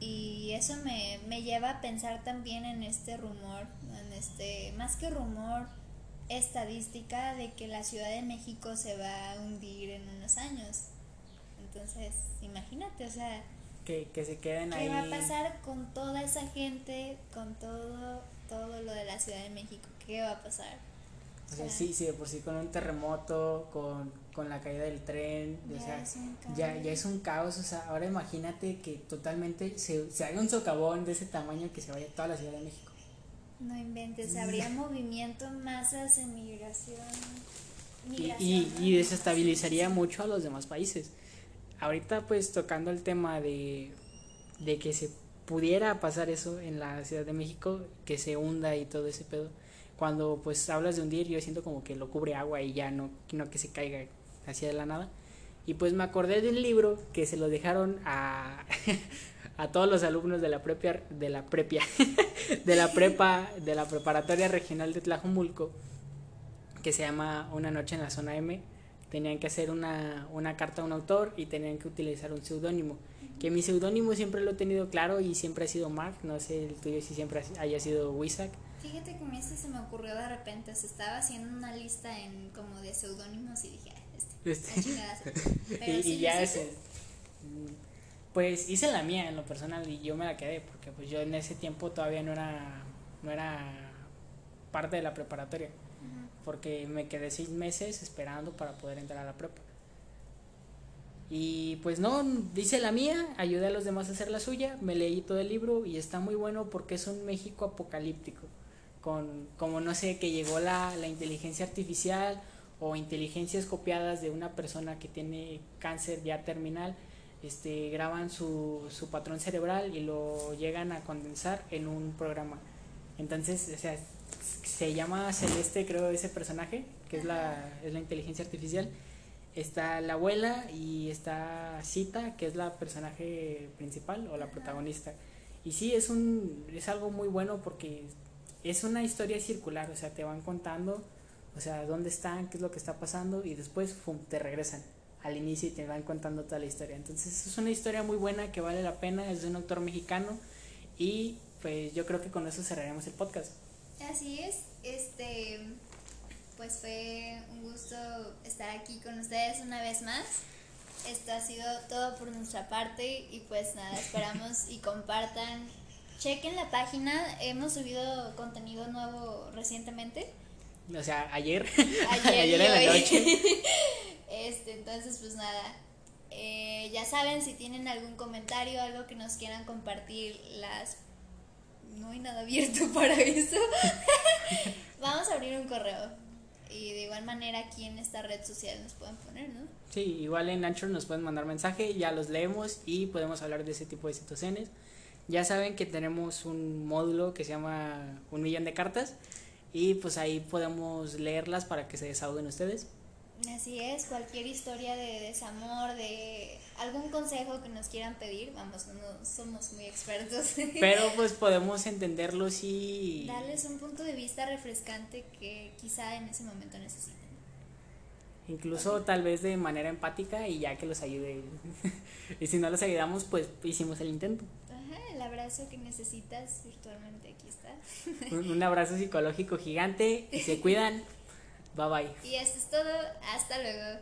Y eso me, me lleva a pensar también en este rumor, en este, más que rumor, estadística de que la Ciudad de México se va a hundir en unos años. Entonces, imagínate, o sea, Que, que se queden ¿qué ahí. va a pasar con toda esa gente, con todo, todo lo de la Ciudad de México? ¿Qué va a pasar? O sea, sí, sí, de por sí con un terremoto, con, con la caída del tren, o Ya sea, es ya, ya es un caos, o sea, ahora imagínate que totalmente se, se haga un socavón de ese tamaño que se vaya toda la Ciudad de México. No inventes, habría movimiento, masas, emigración. Y, migración, y, ¿no? y desestabilizaría mucho a los demás países. Ahorita pues tocando el tema de, de que se pudiera pasar eso en la Ciudad de México, que se hunda y todo ese pedo. Cuando pues hablas de hundir, yo siento como que lo cubre agua y ya no, no que se caiga hacia de la nada. Y pues me acordé de un libro que se lo dejaron a, a todos los alumnos de la prepia, de la prepia, de la prepa, de la preparatoria regional de Tlajomulco, que se llama Una noche en la zona M. Tenían que hacer una, una carta a un autor y tenían que utilizar un seudónimo. Que mi seudónimo siempre lo he tenido claro y siempre ha sido Mark, no sé el tuyo si siempre ha- haya sido Wisak. Fíjate que a mí este se me ocurrió de repente, se estaba haciendo una lista en como de seudónimos y dije, "Ah, este, Este. la chingada". Pero y, sí y lo ya hiciste. ese pues hice la mía en lo personal y yo me la quedé porque pues yo en ese tiempo todavía no era no era parte de la preparatoria. Porque me quedé seis meses esperando para poder entrar a la prepa. Y pues no hice la mía ayudé a los demás a hacer la suya me leí todo el libro y está muy bueno porque es un México apocalíptico con como no sé que llegó la, la inteligencia artificial o inteligencias copiadas de una persona que tiene cáncer ya terminal este graban su, su patrón cerebral y lo llegan a condensar en un programa. Entonces o sea se llama Celeste creo ese personaje que es la es la inteligencia artificial. Está la abuela y está Cita que es la personaje principal o la protagonista. Y sí es un es algo muy bueno porque es una historia circular o sea te van contando o sea dónde están qué es lo que está pasando y después fum, te regresan al inicio y te van contando toda la historia. Entonces es una historia muy buena que vale la pena es de un autor mexicano y pues yo creo que con eso cerraremos el podcast Así es, este, pues fue un gusto estar aquí con ustedes una vez más. Esto ha sido todo por nuestra parte y pues nada, esperamos y compartan. Chequen la página, hemos subido contenido nuevo recientemente. O sea, ayer. Ayer, en la noche. Este, entonces, pues nada. Eh, ya saben, si tienen algún comentario, algo que nos quieran compartir, las no hay nada abierto para eso. Vamos a abrir un correo. Y de igual manera aquí en esta red social nos pueden poner, ¿no? Sí, igual en Anchor nos pueden mandar mensaje, ya los leemos y podemos hablar de ese tipo de situaciones. Ya saben que tenemos un módulo que se llama Un millón de cartas y pues ahí podemos leerlas para que se desahoguen ustedes. Así es, cualquier historia de desamor, de algún consejo que nos quieran pedir, vamos, no somos muy expertos. Pero pues podemos entenderlos y... Darles un punto de vista refrescante que quizá en ese momento necesiten. Incluso tal vez de manera empática y ya que los ayude. y si no los ayudamos, pues hicimos el intento. Ajá, el abrazo que necesitas virtualmente, aquí está. un abrazo psicológico gigante y se cuidan. Bye bye. Y esto es todo. Hasta luego.